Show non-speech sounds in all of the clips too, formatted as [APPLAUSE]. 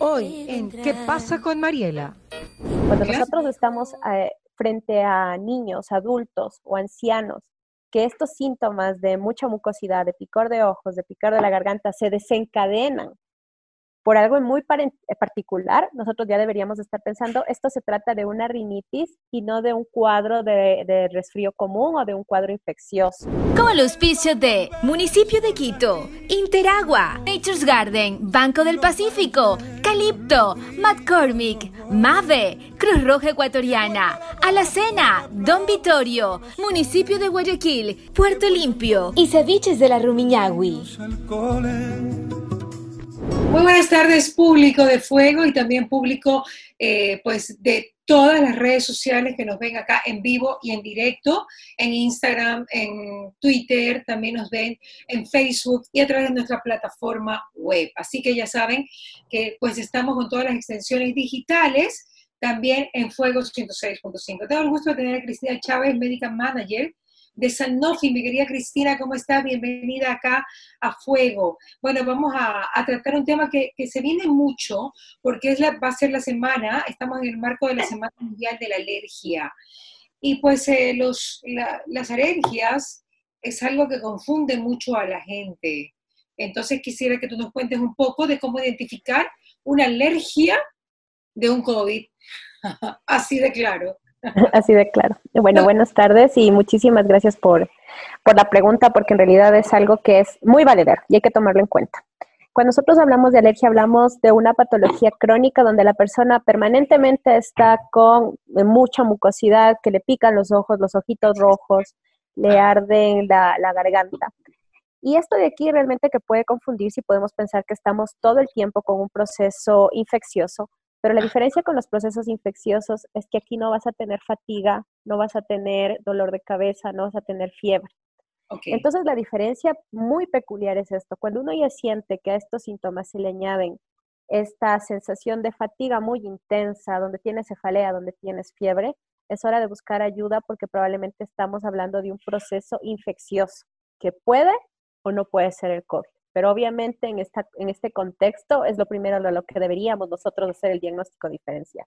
Hoy en ¿Qué pasa con Mariela? Cuando nosotros estamos eh, frente a niños, adultos o ancianos, que estos síntomas de mucha mucosidad, de picor de ojos, de picor de la garganta se desencadenan por algo muy eh, particular, nosotros ya deberíamos estar pensando, esto se trata de una rinitis y no de un cuadro de, resfrío común o de un cuadro infeccioso. Con el auspicio de Municipio de Quito, Interagua, Nature's Garden, Banco del Pacífico, Calipto, McCormick, Mave, Cruz Roja Ecuatoriana, Alacena, Don Vittorio, Municipio de Guayaquil, Puerto Limpio y Ceviches de la Rumiñahui. Muy buenas tardes, público de Fuego y también público eh, pues de todas las redes sociales que nos ven acá en vivo y en directo, en Instagram, en Twitter, también nos ven en Facebook y a través de nuestra plataforma web. Así que ya saben que pues estamos con todas las extensiones digitales, también en Fuego 106.5. Tengo el gusto de tener a Cristina Chávez, Medical Manager de Sanofi. Mi querida Cristina, ¿cómo estás? Bienvenida acá a Fuego. Bueno, vamos a, tratar un tema que, se viene mucho, porque es va a ser la semana, estamos en el marco de la Semana Mundial de la Alergia. Y pues eh, los, las alergias es algo que confunde mucho a la gente. Entonces quisiera que tú nos cuentes un poco de cómo identificar una alergia de un COVID. [LAUGHS] Así de claro. [LAUGHS] Así de claro. Bueno, buenas tardes y muchísimas gracias por, la pregunta, porque en realidad es algo que es muy valedero y hay que tomarlo en cuenta. Cuando nosotros hablamos de alergia, hablamos de una patología crónica donde la persona permanentemente está con mucha mucosidad, que le pican los ojos, los ojitos rojos, le arden la, la garganta. Y esto de aquí realmente que puede confundir si podemos pensar que estamos todo el tiempo con un proceso infeccioso, pero la diferencia con los procesos infecciosos es que aquí no vas a tener fatiga, no vas a tener dolor de cabeza, no vas a tener fiebre. Entonces la diferencia muy peculiar es esto. Cuando uno ya siente que a estos síntomas se le añaden esta sensación de fatiga muy intensa, donde tienes cefalea, donde tienes fiebre, es hora de buscar ayuda porque probablemente estamos hablando de un proceso infeccioso que puede o no puede ser el COVID. Pero obviamente en, esta, en este contexto es lo primero lo, lo que deberíamos nosotros hacer el diagnóstico diferencial.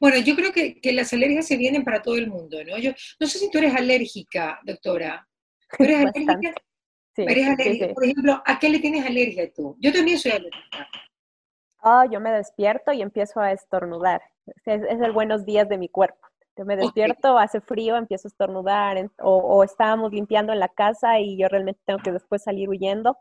Bueno, yo creo que, que, las alergias se vienen para todo el mundo, ¿no? Yo no sé si tú eres alérgica, doctora. ¿Tú eres [LAUGHS] alérgica? Sí, ¿Eres alérgica? Por ejemplo, ¿a qué le tienes alergia tú? Yo también soy alérgica. Oh, yo me despierto y empiezo a estornudar. Es, el buenos días de mi cuerpo. Yo me despierto, hace frío, empiezo a estornudar, o, o, estábamos limpiando en la casa y yo realmente tengo que después salir huyendo.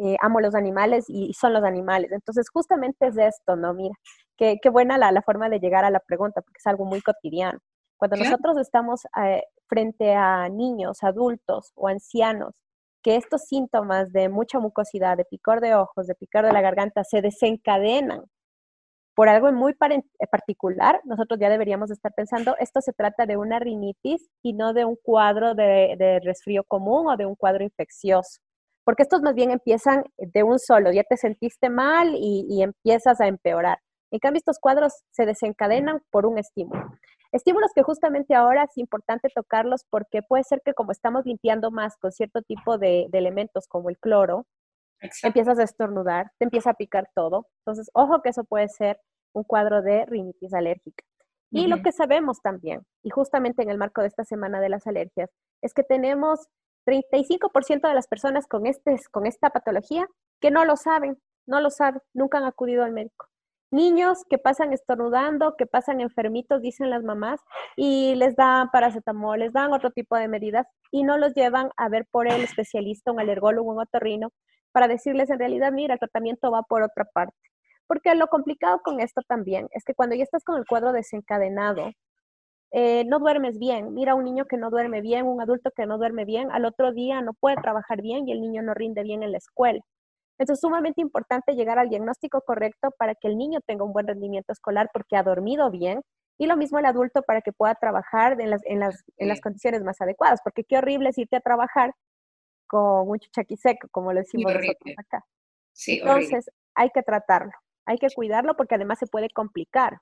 Eh, amo los animales y son los animales. Entonces, justamente es esto, ¿no? Mira, qué, qué buena la, la, forma de llegar a la pregunta, porque es algo muy cotidiano. Cuando nosotros estamos eh, frente a niños, adultos o ancianos, que estos síntomas de mucha mucosidad, de picor de ojos, de picor de la garganta, se desencadenan por algo muy eh, particular, nosotros ya deberíamos estar pensando, esto se trata de una rinitis y no de un cuadro de, de resfrío común o de un cuadro infeccioso porque estos más bien empiezan de un solo, ya te sentiste mal y, empiezas a empeorar. En cambio, estos cuadros se desencadenan por un estímulo. Estímulos que justamente ahora es importante tocarlos porque puede ser que como estamos limpiando más con cierto tipo de, elementos como el cloro, empiezas a estornudar, te empieza a picar todo. Entonces, ojo que eso puede ser un cuadro de rinitis alérgica. Y lo que sabemos también, y justamente en el marco de esta semana de las alergias, es que tenemos 35% de las personas con, este, con esta patología que no lo saben, no lo saben, nunca han acudido al médico. Niños que pasan estornudando, que pasan enfermitos, dicen las mamás, y les dan paracetamol, les dan otro tipo de medidas y no los llevan a ver por el especialista, un alergólogo, un otorrino, para decirles en realidad, mira, el tratamiento va por otra parte. Porque lo complicado con esto también es que cuando ya estás con el cuadro desencadenado, eh, no duermes bien. Mira un niño que no duerme bien, un adulto que no duerme bien, al otro día no puede trabajar bien y el niño no rinde bien en la escuela. Entonces es sumamente importante llegar al diagnóstico correcto para que el niño tenga un buen rendimiento escolar porque ha dormido bien y lo mismo el adulto para que pueda trabajar en las, en las, en las condiciones más adecuadas, porque qué horrible es irte a trabajar con un chuchaqui seco, como lo decimos nosotros acá. Entonces hay que tratarlo, hay que cuidarlo porque además se puede complicar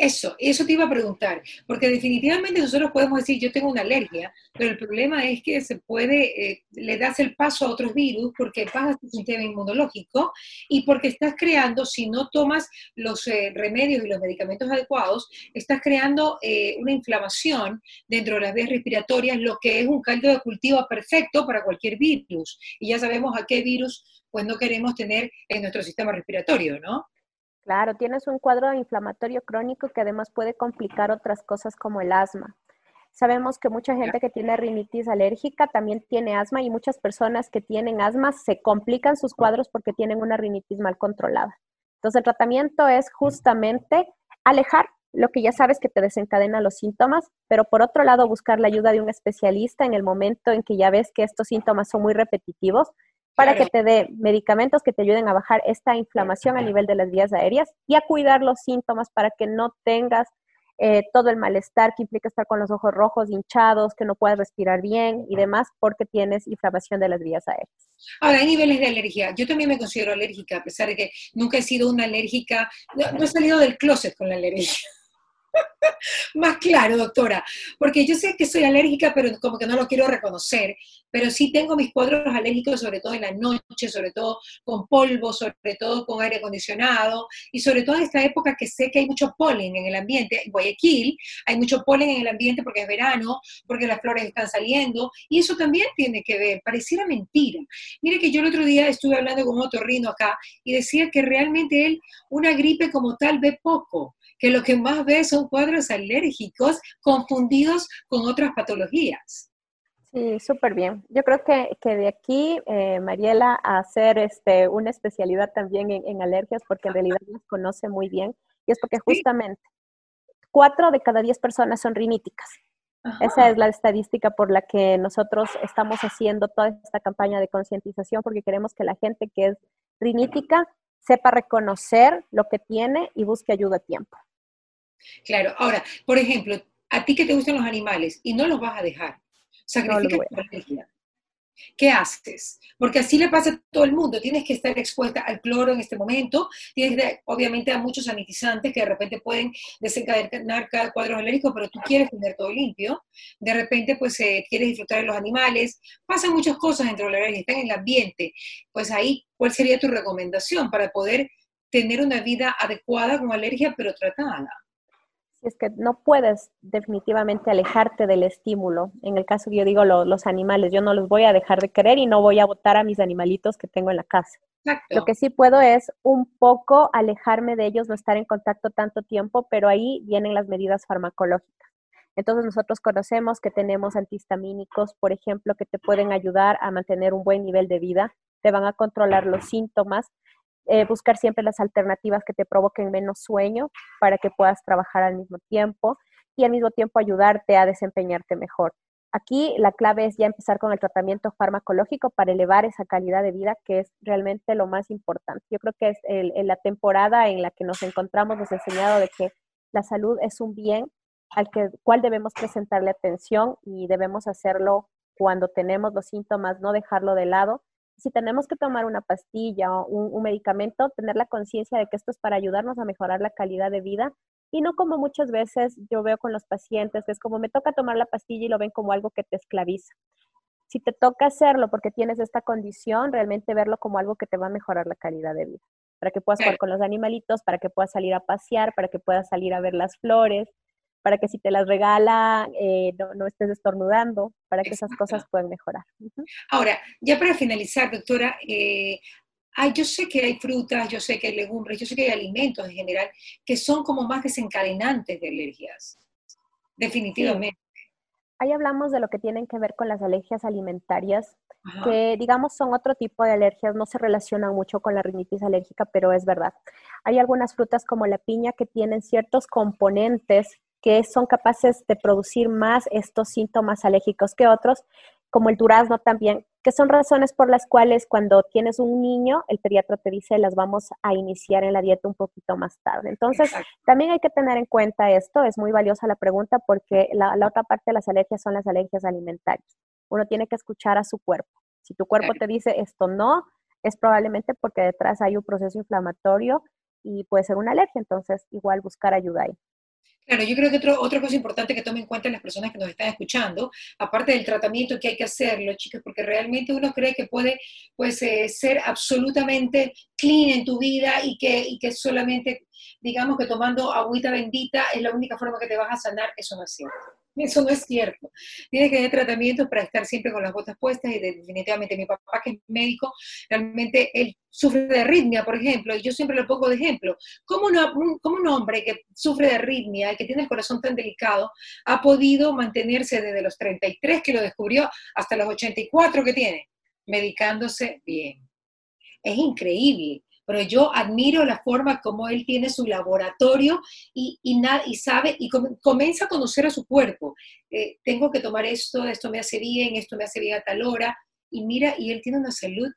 Eso, eso te iba a preguntar, porque definitivamente nosotros podemos decir, yo tengo una alergia, pero el problema es que se puede, eh, le das el paso a otros virus porque bajas tu sistema inmunológico y porque estás creando, si no tomas los eh, remedios y los medicamentos adecuados, estás creando eh, una inflamación dentro de las vías respiratorias, lo que es un caldo de cultivo perfecto para cualquier virus. Y ya sabemos a qué virus pues no queremos tener en nuestro sistema respiratorio, ¿no? Claro, tienes un cuadro inflamatorio crónico que además puede complicar otras cosas como el asma. Sabemos que mucha gente que tiene rinitis alérgica también tiene asma y muchas personas que tienen asma se complican sus cuadros porque tienen una rinitis mal controlada. Entonces el tratamiento es justamente alejar lo que ya sabes que te desencadena los síntomas, pero por otro lado buscar la ayuda de un especialista en el momento en que ya ves que estos síntomas son muy repetitivos para que te dé medicamentos que te ayuden a bajar esta inflamación a nivel de las vías aéreas y a cuidar los síntomas para que no tengas eh, todo el malestar que implica estar con los ojos rojos, hinchados, que no puedas respirar bien y demás porque tienes inflamación de las vías aéreas. Ahora, hay niveles de alergia. Yo también me considero alérgica, a pesar de que nunca he sido una alérgica, no, no he salido del closet con la alergia. Más claro, doctora, porque yo sé que soy alérgica, pero como que no lo quiero reconocer, pero sí tengo mis cuadros alérgicos, sobre todo en la noche, sobre todo con polvo, sobre todo con aire acondicionado, y sobre todo en esta época que sé que hay mucho polen en el ambiente. En Guayaquil hay mucho polen en el ambiente porque es verano, porque las flores están saliendo, y eso también tiene que ver, pareciera mentira. Mire que yo el otro día estuve hablando con otro rino acá y decía que realmente él una gripe como tal ve poco, que lo que más ve son cuadros alérgicos confundidos con otras patologías. Sí, súper bien. Yo creo que, de aquí, eh, Mariela, a hacer este, una especialidad también en, alergias, porque en realidad las conoce muy bien, y es porque justamente cuatro de cada diez personas son riníticas. Esa es la estadística por la que nosotros estamos haciendo toda esta campaña de concientización, porque queremos que la gente que es rinítica sepa reconocer lo que tiene y busque ayuda a tiempo. Claro, ahora, por ejemplo, a ti que te gustan los animales y no los vas a dejar, sacrificas tu alergia. ¿Qué haces? Porque así le pasa a todo el mundo. Tienes que estar expuesta al cloro en este momento. Tienes, obviamente, a muchos sanitizantes que de repente pueden desencadenar cada cuadro alérgico, pero tú quieres tener todo limpio. De repente, pues, eh, quieres disfrutar de los animales. Pasan muchas cosas dentro de la alergia, están en el ambiente. Pues ahí, ¿cuál sería tu recomendación para poder tener una vida adecuada con alergia, pero tratada? Es que no puedes definitivamente alejarte del estímulo. En el caso que yo digo los animales, yo no los voy a dejar de querer y no voy a botar a mis animalitos que tengo en la casa. Lo que sí puedo es un poco alejarme de ellos, no estar en contacto tanto tiempo, pero ahí vienen las medidas farmacológicas. Entonces nosotros conocemos que tenemos antihistamínicos, por ejemplo, que te pueden ayudar a mantener un buen nivel de vida, te van a controlar los síntomas, eh, buscar siempre las alternativas que te provoquen menos sueño para que puedas trabajar al mismo tiempo y al mismo tiempo ayudarte a desempeñarte mejor. Aquí la clave es ya empezar con el tratamiento farmacológico para elevar esa calidad de vida, que es realmente lo más importante. Yo creo que es la temporada en la que nos encontramos, nos ha enseñado de que la salud es un bien al que, cual debemos presentarle atención y debemos hacerlo cuando tenemos los síntomas, no dejarlo de lado si tenemos que tomar una pastilla o un, medicamento, tener la conciencia de que esto es para ayudarnos a mejorar la calidad de vida y no como muchas veces yo veo con los pacientes, que es como me toca tomar la pastilla y lo ven como algo que te esclaviza. Si te toca hacerlo porque tienes esta condición, realmente verlo como algo que te va a mejorar la calidad de vida, para que puedas jugar con los animalitos, para que puedas salir a pasear, para que puedas salir a ver las flores, para que si te las regala eh, no, estés estornudando, para que esas cosas puedan mejorar. Ahora, ya para finalizar, doctora, eh, yo sé que hay frutas, yo sé que hay legumbres, yo sé que hay alimentos en general que son como más desencadenantes de alergias, definitivamente. Ahí hablamos de lo que tienen que ver con las alergias alimentarias, que digamos son otro tipo de alergias, no se relacionan mucho con la rinitis alérgica, pero es verdad. Hay algunas frutas como la piña que tienen ciertos componentes que son capaces de producir más estos síntomas alérgicos que otros, como el durazno también, que son razones por las cuales cuando tienes un niño, el pediatra te dice las vamos a iniciar en la dieta un poquito más tarde. Entonces, también hay que tener en cuenta esto, es muy valiosa la pregunta porque la, otra parte de las alergias son las alergias alimentarias. Uno tiene que escuchar a su cuerpo. Si tu cuerpo te dice esto no, es probablemente porque detrás hay un proceso inflamatorio y puede ser una alergia, entonces igual buscar ayuda ahí. Claro, yo creo que otro, otra cosa importante que tomen en cuenta las personas que nos están escuchando, aparte del tratamiento que hay que hacerlo, chicos, porque realmente uno cree que puede pues, eh, ser absolutamente clean en tu vida y que, y que solamente, digamos que tomando agüita bendita es la única forma que te vas a sanar, eso no es cierto. Eso no es cierto. Tienes que tener tratamientos para estar siempre con las botas puestas y definitivamente mi papá que es médico, realmente él sufre de arritmia, por ejemplo, y yo siempre lo pongo de ejemplo. ¿Cómo, un, un hombre que sufre de arritmia y que tiene el corazón tan delicado ha podido mantenerse desde los 33 que lo descubrió hasta los 84 que tiene? Medicándose bien. Es increíble pero yo admiro la forma como él tiene su laboratorio y, y, y sabe y comienza a conocer a su cuerpo. Eh, tengo que tomar esto, esto me hace bien, esto me hace bien a tal hora, y mira, y él tiene una salud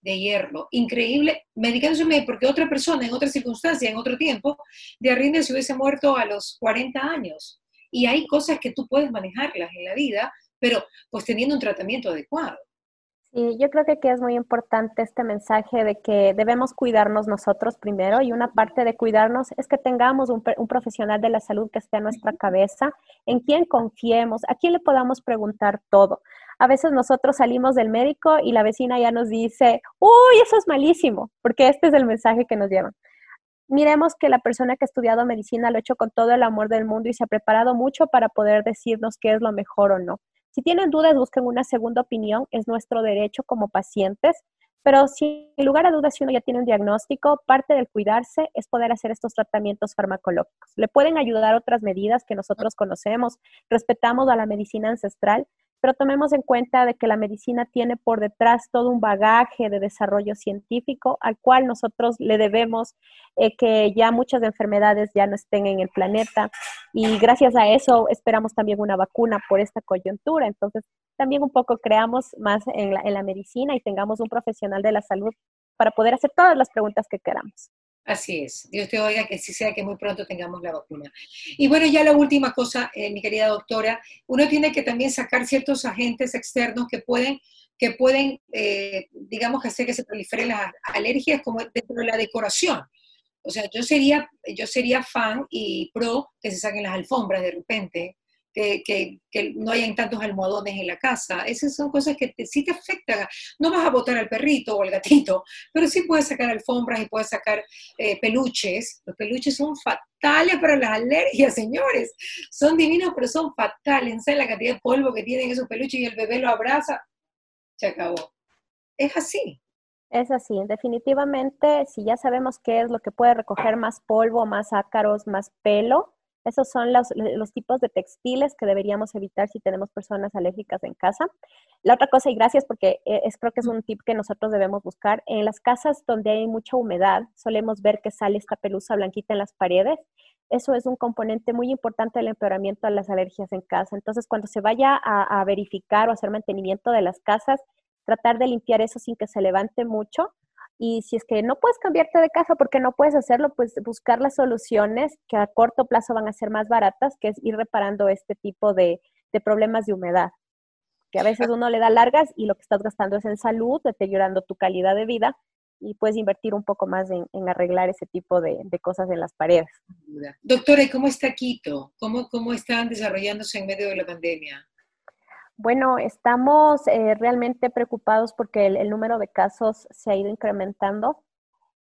de hierro, increíble, medicándose porque otra persona en otra circunstancia, en otro tiempo, de arritmia se hubiese muerto a los 40 años. Y hay cosas que tú puedes manejarlas en la vida, pero pues teniendo un tratamiento adecuado. Y yo creo que aquí es muy importante este mensaje de que debemos cuidarnos nosotros primero y una parte de cuidarnos es que tengamos un, un, profesional de la salud que esté a nuestra cabeza, en quien confiemos, a quien le podamos preguntar todo. A veces nosotros salimos del médico y la vecina ya nos dice, uy, eso es malísimo, porque este es el mensaje que nos llevan. Miremos que la persona que ha estudiado medicina lo ha hecho con todo el amor del mundo y se ha preparado mucho para poder decirnos qué es lo mejor o no. Si tienen dudas, busquen una segunda opinión, es nuestro derecho como pacientes, pero sin lugar a dudas, si uno ya tiene un diagnóstico, parte del cuidarse es poder hacer estos tratamientos farmacológicos. Le pueden ayudar otras medidas que nosotros conocemos, respetamos a la medicina ancestral, pero tomemos en cuenta de que la medicina tiene por detrás todo un bagaje de desarrollo científico al cual nosotros le debemos eh, que ya muchas enfermedades ya no estén en el planeta y gracias a eso esperamos también una vacuna por esta coyuntura. Entonces, también un poco creamos más en la, en la medicina y tengamos un profesional de la salud para poder hacer todas las preguntas que queramos. Así es. Dios te oiga que sí sea que muy pronto tengamos la vacuna. Y bueno, ya la última cosa, eh, mi querida doctora, uno tiene que también sacar ciertos agentes externos que pueden, que pueden eh, digamos, hacer que se proliferen las alergias como dentro de la decoración. O sea, yo sería, yo sería fan y pro que se saquen las alfombras de repente, que, no hayan tantos almohadones en la casa. Esas son cosas que sí te afectan. No vas a botar al perrito o al gatito, pero sí puedes sacar alfombras y puedes sacar eh, peluches. Los peluches son fatales para las alergias, [LAUGHS] señores. Son divinos, pero son fatales. ¿Saben la cantidad de polvo que tienen esos peluches y el bebé lo abraza? Se acabó. Es así. Es así, definitivamente, si ya sabemos qué es lo que puede recoger más polvo, más ácaros, más pelo, esos son los, tipos de textiles que deberíamos evitar si tenemos personas alérgicas en casa. La otra cosa, y gracias porque eh, es, creo que es un tip que nosotros debemos buscar, en las casas donde hay mucha humedad, solemos ver que sale esta pelusa blanquita en las paredes. Eso es un componente muy importante del empeoramiento de las alergias en casa. Entonces, cuando se vaya a, a verificar o hacer mantenimiento de las casas, tratar de limpiar eso sin que se levante mucho y si es que no puedes cambiarte de casa porque no puedes hacerlo, pues buscar las soluciones que a corto plazo van a ser más baratas, que es ir reparando este tipo de, problemas de humedad. Que a veces uno le da largas y lo que estás gastando es en salud, deteriorando tu calidad de vida y puedes invertir un poco más en, arreglar ese tipo de, cosas en las paredes. Doctora, ¿y cómo está Quito? ¿Cómo, ¿Cómo están desarrollándose en medio de la pandemia? Bueno, estamos eh, realmente preocupados porque el, número de casos se ha ido incrementando.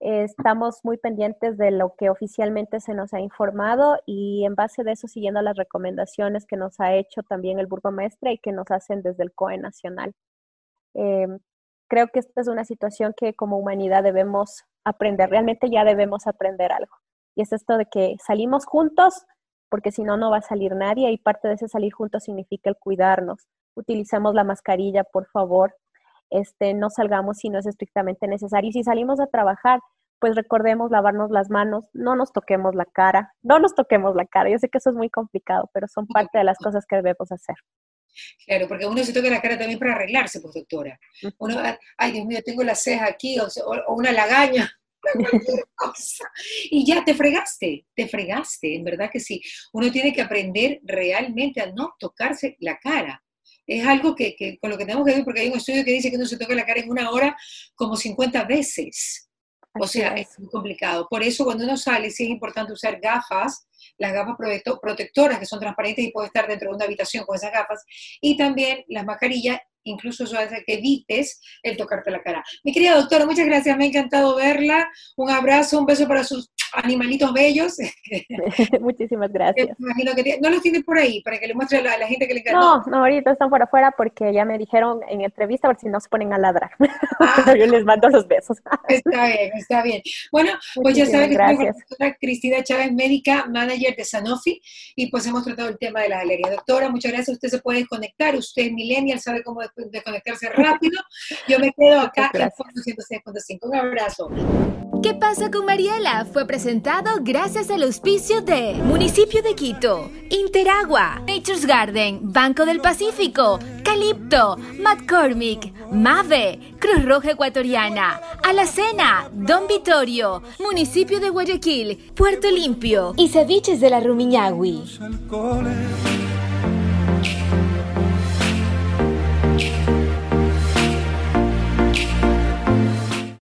estamos muy pendientes de lo que oficialmente se nos ha informado y en base de eso siguiendo las recomendaciones que nos ha hecho también el burgomestre y que nos hacen desde el COE nacional. Em, creo que esta es una situación que como humanidad debemos aprender, realmente ya debemos aprender algo. Y es esto de que salimos juntos, porque si no, no va a salir nadie y parte de ese salir juntos significa el cuidarnos utilicemos la mascarilla, por favor. Este, no salgamos si no es estrictamente necesario. Y si salimos a trabajar, pues recordemos lavarnos las manos, no nos toquemos la cara, no nos toquemos la cara. Yo sé que eso es muy complicado, pero son parte de las cosas que debemos hacer. Claro, porque uno se toca la cara también para arreglarse, pues doctora. Uno, ay Dios mío, tengo la ceja aquí o, o una lagaña. [LAUGHS] Y ya te fregaste, te fregaste, en verdad que sí. Uno tiene que aprender realmente a no tocarse la cara es algo que, con lo que tenemos que ver, porque hay un estudio que dice que uno se toca la cara en una hora como 50 veces. O sea, es muy complicado. Por eso cuando uno sale, sí es importante usar gafas las gafas protectoras que son transparentes y puede estar dentro de una habitación con esas gafas, y también las mascarillas incluso eso hace que evites el tocarte la cara. Mi querida doctora, muchas gracias, me ha encantado verla. Un abrazo, un beso para sus animalitos bellos. [LAUGHS] Muchísimas gracias. [LAUGHS] no los tienes por ahí, para que le muestre a la, gente que le encanta. No, no, ahorita están por afuera porque ya me dijeron en entrevista por si no se ponen a ladrar. [LAUGHS] Ah. yo les mando los besos. está bien, está bien. Bueno, pues ya saben que gracias. la Cristina Chávez, médica, manager de Sanofi, y pues hemos tratado el tema de la alergia. Doctora, muchas gracias. Usted se puede conectar, usted es millennial, sabe cómo desconectarse rápido. Yo me quedo acá en Fondo 106.5. Un abrazo. ¿Qué pasa con Mariela? Fue presentado gracias al auspicio de Municipio de Quito, Interagua, Nature's Garden, Banco del Pacífico, Calipto, McCormick, Mave, Cruz Roja Ecuatoriana, Alacena, Don Vitorio, Municipio de Guayaquil, Puerto Limpio y Ceviches de la Rumiñahui.